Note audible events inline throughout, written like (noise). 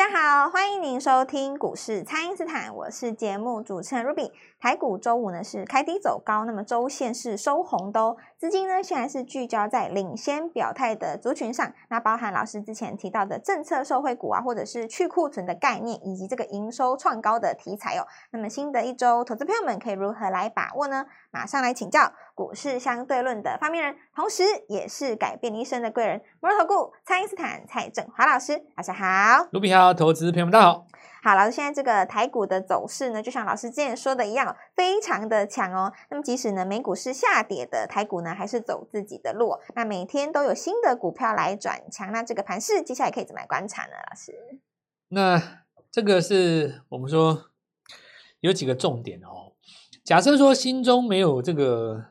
大家好，欢迎您收听股市蔡因斯坦，我是节目主持人 Ruby。台股周五呢是开低走高，那么周线是收红的哦。资金呢现在是聚焦在领先表态的族群上，那包含老师之前提到的政策受惠股啊，或者是去库存的概念，以及这个营收创高的题材哦。那么新的一周，投资朋友们可以如何来把握呢？马上来请教股市相对论的发明人，同时也是改变一生的贵人——摩尔投顾蔡因斯坦蔡振华老师，晚上好。卢比好，投资朋友们大家好。好，老师，现在这个台股的走势呢，就像老师之前说的一样，非常的强哦。那么即使呢美股是下跌的，台股呢还是走自己的路。那每天都有新的股票来转强，那这个盘势接下来可以怎么来观察呢？老师，那这个是我们说有几个重点哦。假设说心中没有这个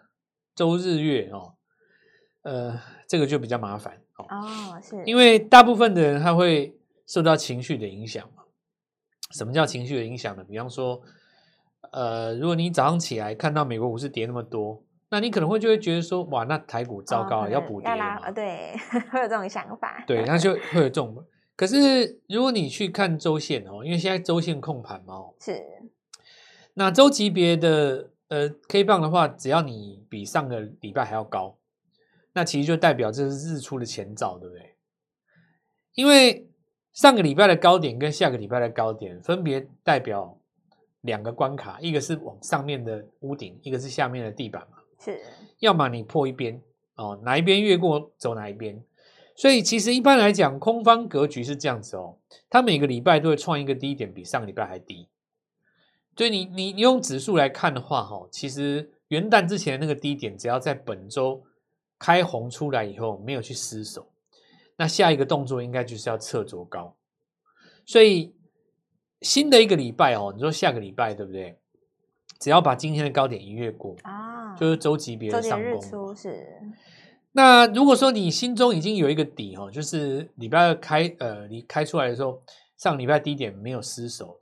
周日月哦，呃，这个就比较麻烦哦。哦，是因为大部分的人他会受到情绪的影响嘛。什么叫情绪的影响呢？比方说，呃，如果你早上起来看到美国股市跌那么多，那你可能会就会觉得说，哇，那台股糟糕，哦、要补跌了嘛？对，(laughs) 会有这种想法。对，那就会有这种。可是如果你去看周线哦，因为现在周线控盘嘛，是。那周级别的呃 K 棒的话，只要你比上个礼拜还要高，那其实就代表这是日出的前兆，对不对？因为上个礼拜的高点跟下个礼拜的高点分别代表两个关卡，一个是往上面的屋顶，一个是下面的地板嘛。是，要么你破一边哦，哪一边越过走哪一边。所以其实一般来讲，空方格局是这样子哦，它每个礼拜都会创一个低点，比上个礼拜还低。所以你你你用指数来看的话，哈，其实元旦之前那个低点，只要在本周开红出来以后，没有去失守。那下一个动作应该就是要测卓高，所以新的一个礼拜哦，你说下个礼拜对不对？只要把今天的高点一越过啊，就是周级别的上攻。是。那如果说你心中已经有一个底哦，就是礼拜二开呃，你开出来的时候，上礼拜低点没有失守？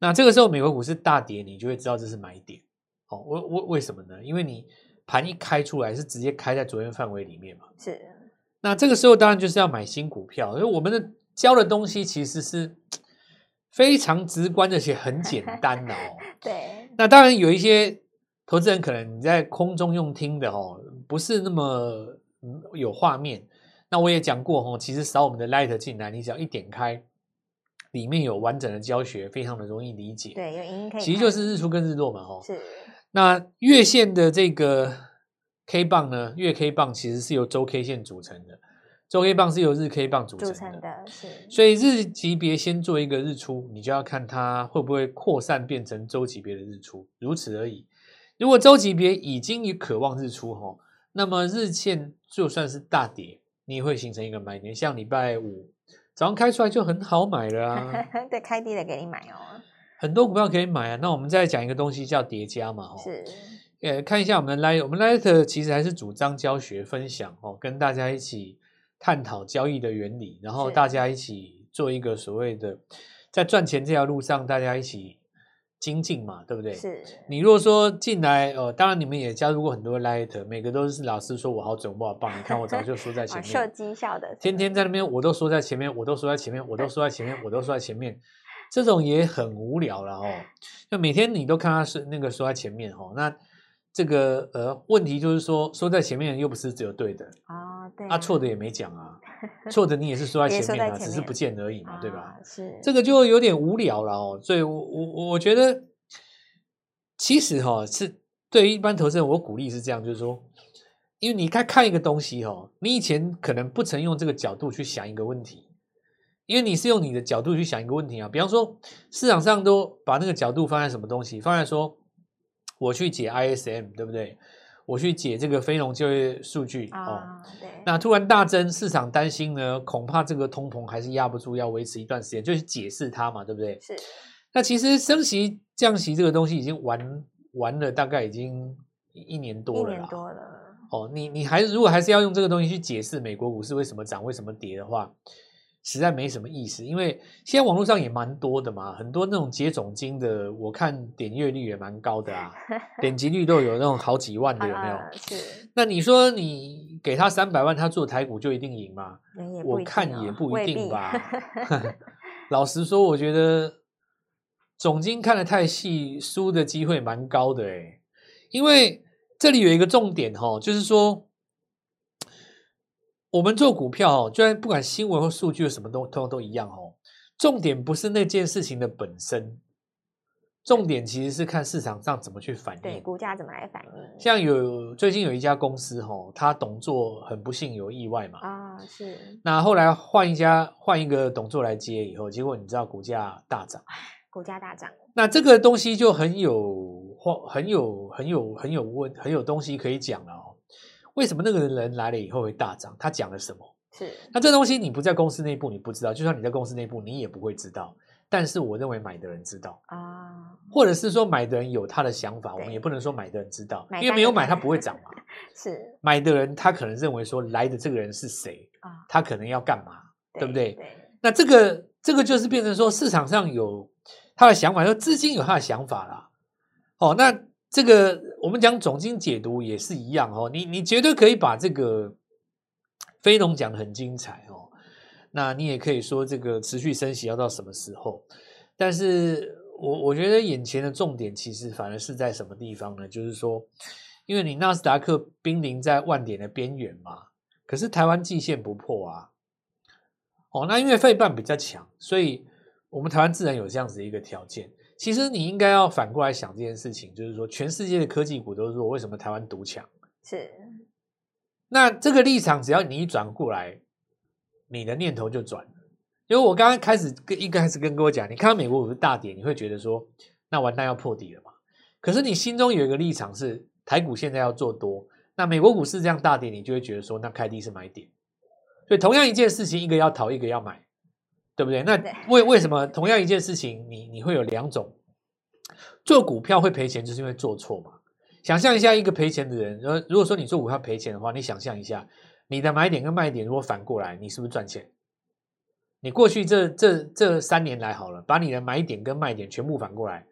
那这个时候美国股市大跌，你就会知道这是买点。哦，为为为什么呢？因为你盘一开出来是直接开在昨天范围里面嘛。是。那这个时候当然就是要买新股票，因为我们的教的东西其实是非常直观的且很简单的哦。(laughs) 对。那当然有一些投资人可能你在空中用听的哦，不是那么有画面。那我也讲过哦，其实扫我们的 Light 进来，你只要一点开，里面有完整的教学，非常的容易理解。对，有影音可以。其实就是日出跟日落嘛，哦。是。那月线的这个。K 棒呢，月 K 棒其实是由周 K 线组成的，周 K 棒是由日 K 棒组成的，组成的是。所以日级别先做一个日出，你就要看它会不会扩散变成周级别的日出，如此而已。如果周级别已经有渴望日出哈，那么日线就算是大跌，你也会形成一个买点。像礼拜五早上开出来就很好买了啊，(laughs) 对，开低的给你买哦，很多股票可以买啊。那我们再讲一个东西叫叠加嘛，是。呃，看一下我们的 Light，我们 Light 其实还是主张教学分享哦，跟大家一起探讨交易的原理，然后大家一起做一个所谓的在赚钱这条路上，大家一起精进嘛，对不对？是。你如果说进来，呃，当然你们也加入过很多 Light，每个都是老师说我好准，我好棒，你看我早就说在前 (laughs) 面，受绩效的，天天在那边，我都说在前面，我都说在前面，我都说在前面，我都说在前面，这种也很无聊了哦。那每天你都看他是那个说在前面哦，那。这个呃问题就是说，说在前面又不是只有对的啊，对，啊错的也没讲啊，(laughs) 错的你也是说在前面啊，只是不见而已嘛，对吧？是这个就有点无聊了哦，所以我我我觉得其实哈是对于一般投资人，我鼓励是这样，就是说，因为你看看一个东西哈，你以前可能不曾用这个角度去想一个问题，因为你是用你的角度去想一个问题啊，比方说市场上都把那个角度放在什么东西，放在说。我去解 ISM，对不对？我去解这个非农就业数据哦。对。那突然大增，市场担心呢，恐怕这个通膨还是压不住，要维持一段时间，就去解释它嘛，对不对？是。那其实升息降息这个东西已经玩玩了，大概已经一年多了。一年多了。哦，你你还如果还是要用这个东西去解释美国股市为什么涨、为什么跌的话。实在没什么意思，因为现在网络上也蛮多的嘛，很多那种解总经的，我看点阅率也蛮高的啊，(laughs) 点击率都有那种好几万的，有没有？是。那你说你给他三百万，他做台股就一定赢吗？我看也不一定吧。(laughs) 老实说，我觉得总经看的太细，输的机会蛮高的哎，因为这里有一个重点哈，就是说我们做股票哦，就然不管新闻或数据什么都通都一样哦，重点不是那件事情的本身。重点其实是看市场上怎么去反应，对，股价怎么来反应。像有最近有一家公司哦，他董座很不幸有意外嘛，啊是。那后来换一家换一个董座来接以后，结果你知道股价大涨，股价大涨。那这个东西就很有很有很有很有问很有东西可以讲了哦。为什么那个人来了以后会大涨？他讲了什么？是。那这东西你不在公司内部你不知道，就算你在公司内部你也不会知道。但是我认为买的人知道啊，或者是说买的人有他的想法，我们也不能说买的人知道，因为没有买他不会涨嘛。(laughs) 是买的人他可能认为说来的这个人是谁啊？他可能要干嘛，对不对？那这个这个就是变成说市场上有他的想法，说资金有他的想法啦。哦，那这个我们讲总经解读也是一样哦，你你绝对可以把这个非农讲的很精彩哦。那你也可以说这个持续升息要到什么时候？但是我我觉得眼前的重点其实反而是在什么地方呢？就是说，因为你纳斯达克濒临在万点的边缘嘛，可是台湾季线不破啊。哦，那因为费半比较强，所以我们台湾自然有这样子一个条件。其实你应该要反过来想这件事情，就是说，全世界的科技股都是说，为什么台湾独强？是。那这个立场，只要你一转过来。你的念头就转了，因为我刚刚开始跟一开始跟各位讲，你看到美国股市大跌，你会觉得说，那完蛋要破底了嘛？可是你心中有一个立场是台股现在要做多，那美国股市这样大跌，你就会觉得说，那开低是买点。所以同样一件事情，一个要逃，一个要买，对不对？那为为什么同样一件事情，你你会有两种？做股票会赔钱，就是因为做错嘛。想象一下，一个赔钱的人，如如果说你做股票赔钱的话，你想象一下。你的买点跟卖点如果反过来，你是不是赚钱？你过去这这这三年来好了，把你的买点跟卖点全部反过来，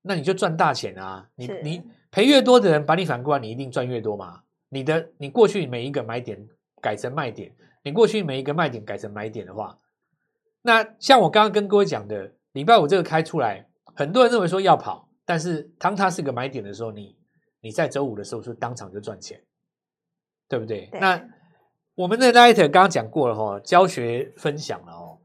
那你就赚大钱啊！你你赔越多的人把你反过来，你一定赚越多嘛？你的你过去每一个买点改成卖点，你过去每一个卖点改成买点的话，那像我刚刚跟各位讲的，礼拜五这个开出来，很多人认为说要跑，但是当它是个买点的时候，你你在周五的时候是当场就赚钱，对不对？对那。我们的 Light 刚刚讲过了哈，教学分享了哦。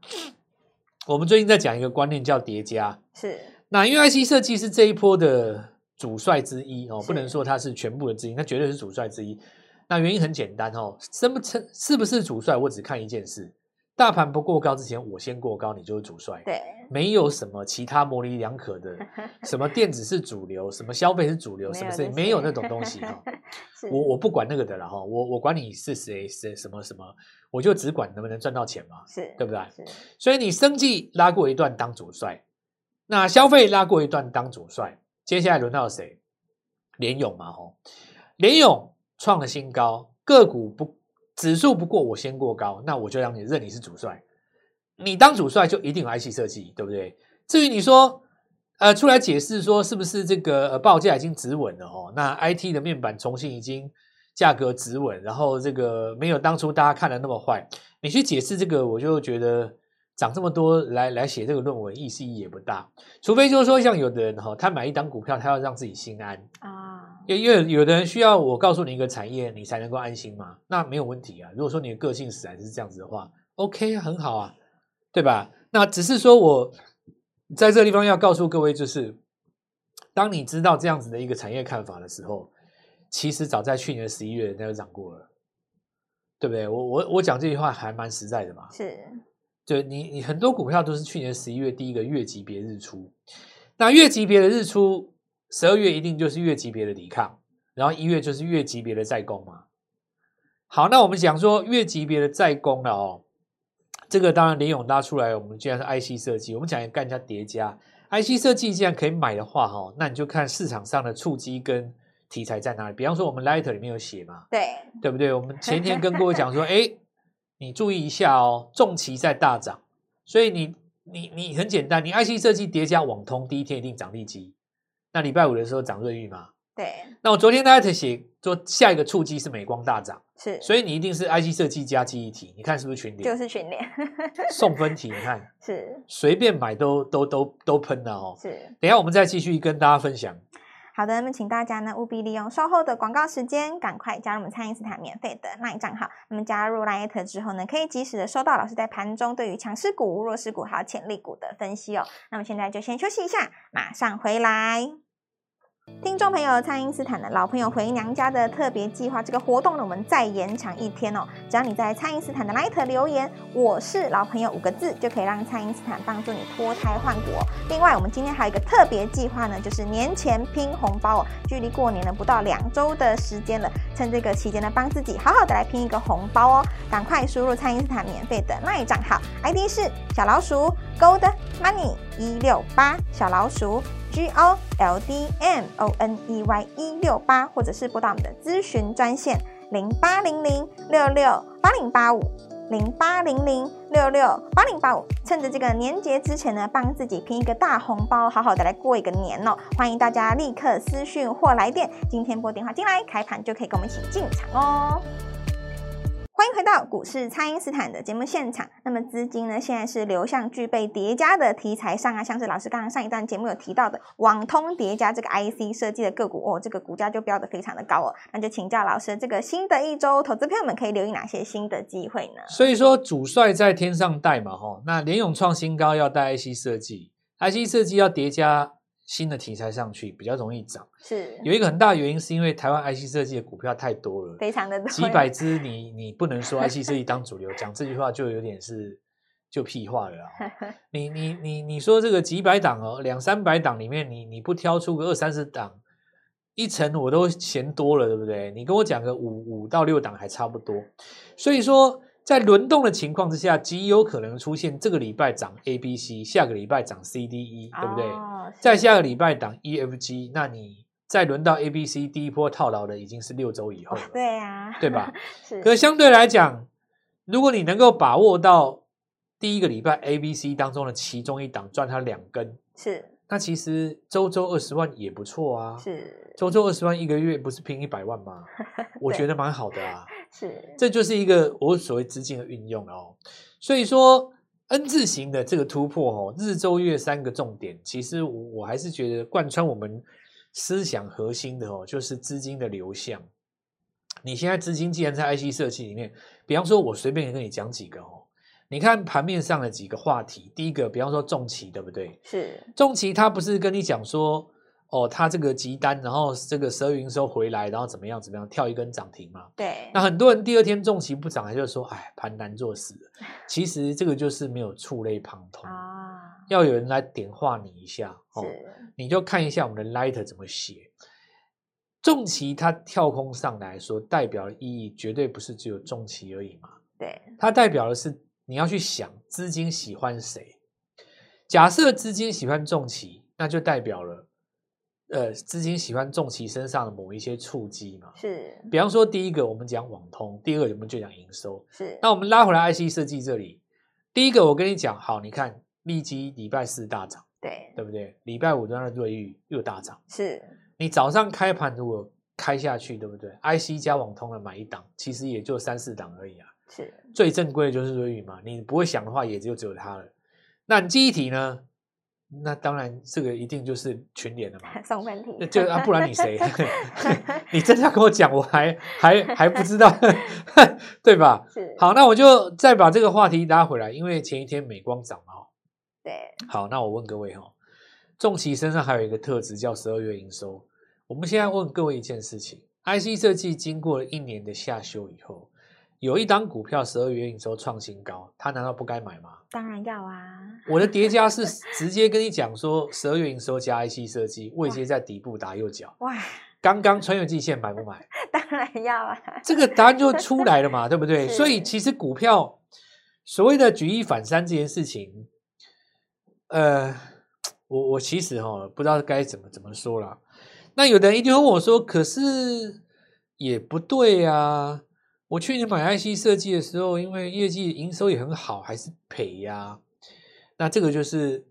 我们最近在讲一个观念叫叠加，是。那因为 IC 设计是这一波的主帅之一哦，不能说它是全部的之一，它绝对是主帅之一。那原因很简单哦，什么成是不是主帅？我只看一件事。大盘不过高之前，我先过高，你就是主帅。对，没有什么其他模棱两可的，(laughs) 什么电子是主流，什么消费是主流，什么事情没有那种东西 (laughs) 哈。我我不管那个的了哈，我我管你是谁谁什么什么，我就只管能不能赚到钱嘛，是对不对？所以你生技拉过一段当主帅，那消费拉过一段当主帅，接下来轮到谁？联勇嘛吼，联勇创了新高，个股不。指数不过我先过高，那我就让你认你是主帅。你当主帅就一定有 IC 设计，对不对？至于你说，呃，出来解释说是不是这个呃报价已经止稳了哦？那 IT 的面板重新已经价格止稳，然后这个没有当初大家看的那么坏。你去解释这个，我就觉得涨这么多来来写这个论文，意思意义也不大。除非就是说像有的人哈，他买一档股票，他要让自己心安啊。因为有的人需要我告诉你一个产业，你才能够安心嘛？那没有问题啊。如果说你的个性使然是这样子的话，OK，很好啊，对吧？那只是说我在这个地方要告诉各位，就是当你知道这样子的一个产业看法的时候，其实早在去年十一月那就涨过了，对不对？我我我讲这句话还蛮实在的嘛。是，对你你很多股票都是去年十一月第一个月级别日出，那月级别的日出。十二月一定就是月级别的抵抗，然后一月就是月级别的再攻嘛。好，那我们讲说月级别的再攻了哦。这个当然联永拉出来，我们既然是 IC 设计，我们讲干一下叠加 IC 设计，既然可以买的话哈，那你就看市场上的触机跟题材在哪里。比方说我们 Light 里面有写嘛，对对不对？我们前天跟各位讲说，(laughs) 哎，你注意一下哦，重期在大涨，所以你你你很简单，你 IC 设计叠加网通，第一天一定涨利基。那礼拜五的时候涨瑞玉嘛？对。那我昨天大家在写说下一个触机是美光大涨，是，所以你一定是 IC 设计加记忆体，你看是不是群联？就是群联送分题，你看是随便买都都都都喷了哦。是，等一下我们再继续跟大家分享。好的，那么请大家呢务必利用稍后的广告时间，赶快加入我们餐饮斯坦免费的 LINE 账号。那么加入 LINE 之后呢，可以及时的收到老师在盘中对于强势股、弱势股还有潜力股的分析哦。那么现在就先休息一下，马上回来。听众朋友，蔡因斯坦的老朋友回娘家的特别计划，这个活动呢，我们再延长一天哦。只要你在蔡因斯坦的 LINE 留言“我是老朋友”五个字，就可以让蔡因斯坦帮助你脱胎换骨。另外，我们今天还有一个特别计划呢，就是年前拼红包哦。距离过年呢不到两周的时间了，趁这个期间呢，帮自己好好的来拼一个红包哦。赶快输入蔡因斯坦免费的 LINE 账号，ID 是小老鼠 Gold Money 一六八小老鼠。G O L D M O N E Y 一六八，或者是拨打我们的咨询专线零八零零六六八零八五零八零零六六八零八五，趁着这个年节之前呢，帮自己拼一个大红包，好好的来过一个年哦！欢迎大家立刻私讯或来电，今天拨电话进来，开盘就可以跟我们一起进场哦。欢迎回到股市，蔡因斯坦的节目现场。那么资金呢，现在是流向具备叠加的题材上啊，像是老师刚刚上一段节目有提到的网通叠加这个 IC 设计的个股哦，这个股价就飙得非常的高哦。那就请教老师，这个新的一周，投资朋友们可以留意哪些新的机会呢？所以说主帅在天上带嘛，吼，那联勇创新高要带 IC 设计，IC 设计要叠加。新的题材上去比较容易涨，是有一个很大的原因，是因为台湾 IC 设计的股票太多了，非常的多，几百只你，你你不能说 IC 设计当主流，讲这句话就有点是就屁话了啊！(laughs) 你你你你说这个几百档哦，两三百档里面你，你你不挑出个二三十档，一成我都嫌多了，对不对？你跟我讲个五五到六档还差不多，所以说。在轮动的情况之下，极有可能出现这个礼拜涨 A、B、C，下个礼拜涨 C、D、E，对不对？哦、再下个礼拜涨 E、F、G，那你再轮到 A、B、C 第一波套牢的已经是六周以后了，对呀、啊，对吧？(laughs) 是。可相对来讲，如果你能够把握到第一个礼拜 A、B、C 当中的其中一档赚它两根，是。那其实周周二十万也不错啊，是。周周二十万一个月不是拼一百万吗？(laughs) 我觉得蛮好的啊。(laughs) 是，这就是一个我所谓资金的运用哦。所以说 N 字形的这个突破哦，日周月三个重点，其实我我还是觉得贯穿我们思想核心的哦，就是资金的流向。你现在资金既然在 IC 设计里面，比方说我随便跟你讲几个哦，你看盘面上的几个话题，第一个，比方说重骑，对不对？是重骑，他不是跟你讲说。哦，他这个急单，然后这个十二月营收回来，然后怎么样怎么样，跳一根涨停嘛。对。那很多人第二天重旗不涨，还就是说，哎，盘难做死。其实这个就是没有触类旁通啊，要有人来点化你一下哦。你就看一下我们的 Light 怎么写。重旗它跳空上来说，代表的意义绝对不是只有重旗而已嘛。对。它代表的是你要去想资金喜欢谁。假设资金喜欢重旗，那就代表了。呃，资金喜欢重其身上的某一些触机嘛？是。比方说，第一个我们讲网通，第二个我们就讲营收。是。那我们拉回来 IC 设计这里，第一个我跟你讲，好，你看利基礼拜四大涨，对，对不对？礼拜五端的瑞昱又大涨。是。你早上开盘如果开下去，对不对？IC 加网通的买一档，其实也就三四档而已啊。是。最正规的就是瑞昱嘛，你不会想的话，也就只有它了。那记忆体呢？那当然，这个一定就是群联的嘛。(laughs) 送分题，就啊，不然你谁？(laughs) (laughs) 你真的要跟我讲，我还还还不知道，对吧？是。好，那我就再把这个话题拉回来，因为前一天美光涨嘛。对。好，那我问各位哈，重旗身上还有一个特质叫十二月营收。我们现在问各位一件事情：IC 设计经过了一年的下修以后。有一档股票十二月营收创新高，他难道不该买吗？当然要啊！我的叠加是 (laughs) 直接跟你讲说，十二月营收加 IC 设计，位阶在底部打右脚。哇！(laughs) 刚刚穿越季线买不买？(laughs) 当然要啊！这个答案就出来了嘛，对不对？所以其实股票所谓的举一反三这件事情，呃，我我其实哈不知道该怎么怎么说啦。那有的人一定会问我说，可是也不对啊。我去年买 IC 设计的时候，因为业绩营收也很好，还是赔呀、那这个就是，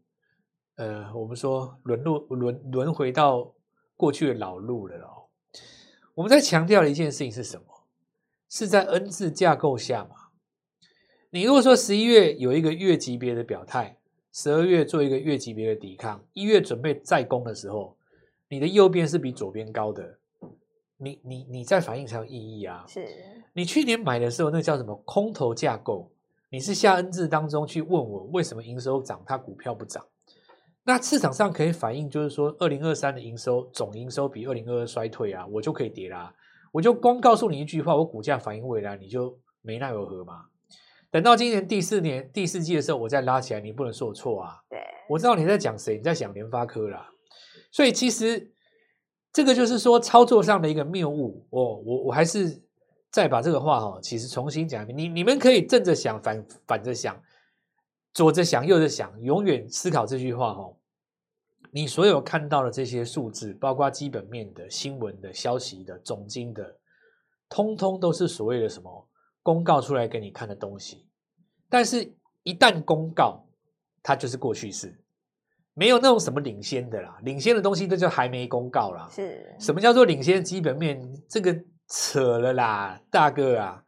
呃，我们说沦落轮轮回到过去的老路了哦。我们在强调的一件事情是什么？是在 N 字架构下嘛。你如果说十一月有一个月级别的表态，十二月做一个月级别的抵抗，一月准备再攻的时候，你的右边是比左边高的，你你你在反应才有意义啊。是你去年买的时候，那叫什么空头架构？你是下 N 字当中去问我为什么营收涨，它股票不涨？那市场上可以反映，就是说二零二三的营收总营收比二零二二衰退啊，我就可以跌啦。我就光告诉你一句话，我股价反映未来，你就没奈何嘛。等到今年第四年第四季的时候，我再拉起来，你不能说我错啊。对，我知道你在讲谁，你在讲联发科啦。所以其实这个就是说操作上的一个谬误。我我我还是再把这个话哈，其实重新讲一遍。你你们可以正着想，反反着想，左着想，右着想，永远思考这句话哈。你所有看到的这些数字，包括基本面的新闻的消息的总经的，通通都是所谓的什么？公告出来给你看的东西，但是一旦公告，它就是过去式，没有那种什么领先的啦，领先的东西那就还没公告啦。是什么叫做领先基本面？这个扯了啦，大哥啊！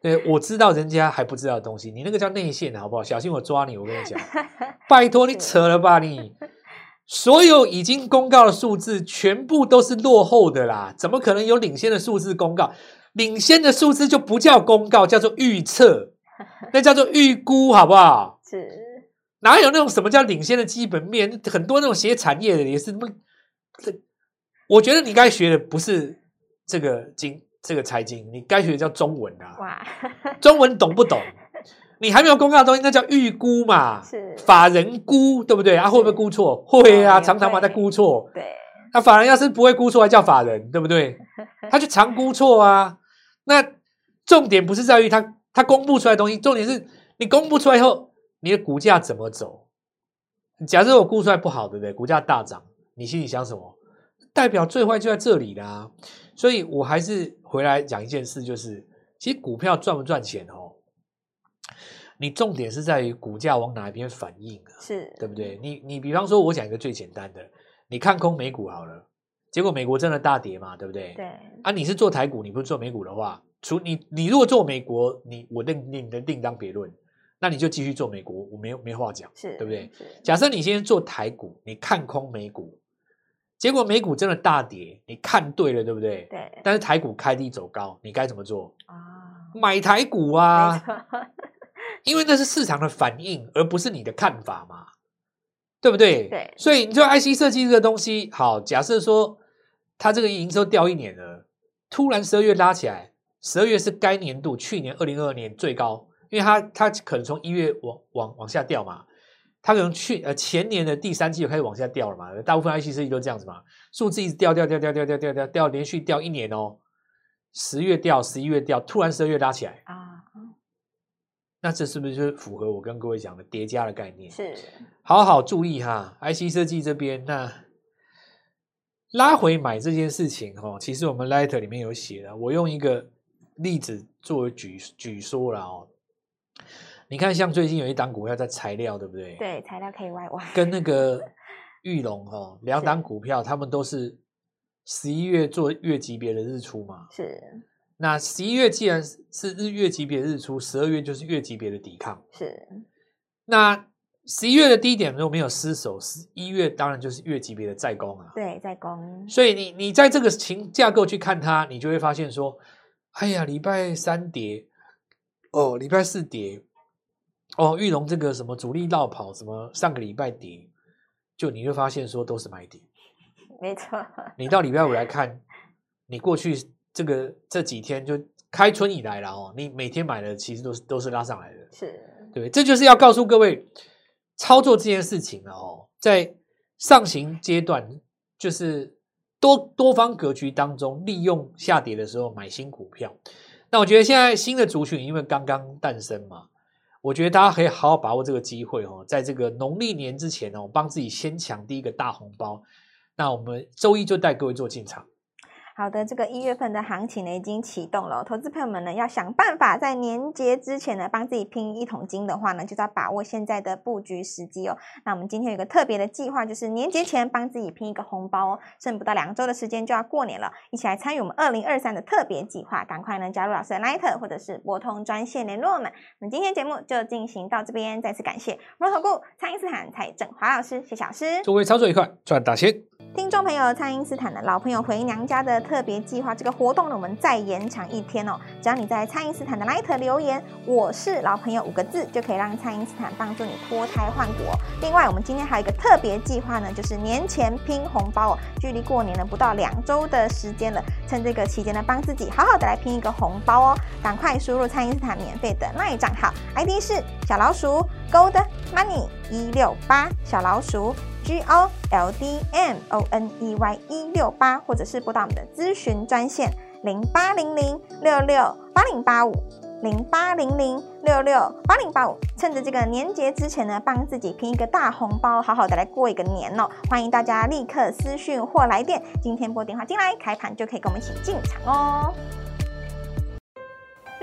对，我知道人家还不知道的东西，你那个叫内线，好不好？小心我抓你！我跟你讲，(laughs) 拜托你扯了吧你！所有已经公告的数字全部都是落后的啦，怎么可能有领先的数字公告？领先的数字就不叫公告，叫做预测，那叫做预估，好不好？是，哪有那种什么叫领先的基本面？很多那种写产业的也是那么，我觉得你该学的不是这个经，这个财经，你该学的叫中文啊！哇，(laughs) 中文懂不懂？你还没有公告的东西，那叫预估嘛？是，法人估，对不对？啊，会不会估错？会啊，常常嘛在估错。对，那法人要是不会估错，还叫法人，对不对？(laughs) 他就常估错啊。那重点不是在于他他公布出来的东西，重点是你公布出来以后，你的股价怎么走？假设我估出来不好，对不对？股价大涨，你心里想什么？代表最坏就在这里啦。所以我还是回来讲一件事，就是其实股票赚不赚钱哦，你重点是在于股价往哪一边反应啊，是对不对？你你比方说，我讲一个最简单的，你看空美股好了。结果美国真的大跌嘛，对不对？对啊，你是做台股，你不是做美股的话，除你你如果做美国，你我另另的另当别论，那你就继续做美国，我没有没话讲，是对不对？假设你今天做台股，你看空美股，结果美股真的大跌，你看对了，对不对？对。但是台股开低走高，你该怎么做啊？买台股啊，因为那是市场的反应，而不是你的看法嘛，对不对？对。所以你说 IC 设计这个东西，好，假设说。它这个营收掉一年了，突然十二月拉起来，十二月是该年度去年二零二二年最高，因为它它可能从一月往往往下掉嘛，它可能去呃前年的第三季就开始往下掉了嘛，大部分 IC 设计都这样子嘛，数字一直掉掉掉掉掉掉掉掉掉，连续掉一年哦，十月掉，十一月掉，突然十二月拉起来啊，那这是不是就符合我跟各位讲的叠加的概念？是，好好注意哈，IC 设计这边那。拉回买这件事情，哈，其实我们 letter 里面有写的。我用一个例子作为举举说了哦。你看，像最近有一档股票在材料，对不对？对，材料 KY 哇，跟那个 (laughs) 玉龙哈两档股票，他们都是十一月做月级别的日出嘛。是。那十一月既然是日月级别日出，十二月就是月级别的抵抗。是。那。十一月的低点如果没有失守，十一月当然就是月级别的再攻啊。对，再攻。所以你你在这个情架构去看它，你就会发现说，哎呀，礼拜三跌，哦，礼拜四跌，哦，玉龙这个什么主力落跑，什么上个礼拜跌，就你会发现说都是买点。(laughs) 没错。你到礼拜五来看，你过去这个这几天就开春以来了哦，你每天买的其实都是都是拉上来的。是。对，这就是要告诉各位。操作这件事情了，哦，在上行阶段，就是多多方格局当中，利用下跌的时候买新股票。那我觉得现在新的族群因为刚刚诞生嘛，我觉得大家可以好好把握这个机会哦，在这个农历年之前呢，我，帮自己先抢第一个大红包。那我们周一就带各位做进场。好的，这个一月份的行情呢已经启动了，投资朋友们呢要想办法在年节之前呢帮自己拼一桶金的话呢，就要把握现在的布局时机哦。那我们今天有个特别的计划，就是年节前帮自己拼一个红包哦，剩不到两周的时间就要过年了，一起来参与我们二零二三的特别计划，赶快呢加入老师的 Line 或者是拨通专线联络我们。那么今天节目就进行到这边，再次感谢摩投顾蔡因斯坦蔡振华老师谢谢老师，祝各位操作愉快，赚大钱。听众朋友，蔡因斯坦的老朋友回娘家的特别计划，这个活动呢，我们再延长一天哦。只要你在蔡因斯坦的 LINE 留言“我是老朋友”五个字，就可以让蔡因斯坦帮助你脱胎换骨。另外，我们今天还有一个特别计划呢，就是年前拼红包哦。距离过年呢不到两周的时间了，趁这个期间呢，帮自己好好的来拼一个红包哦。赶快输入蔡因斯坦免费的 LINE 账号，ID 是小老鼠 Gold Money 一六八小老鼠。G O L D M O N E Y 一六八，或者是拨打我们的咨询专线零八零零六六八零八五零八零零六六八零八五。趁着这个年节之前呢，帮自己拼一个大红包，好好的来过一个年哦！欢迎大家立刻私讯或来电，今天拨电话进来，开盘就可以跟我们一起进场哦。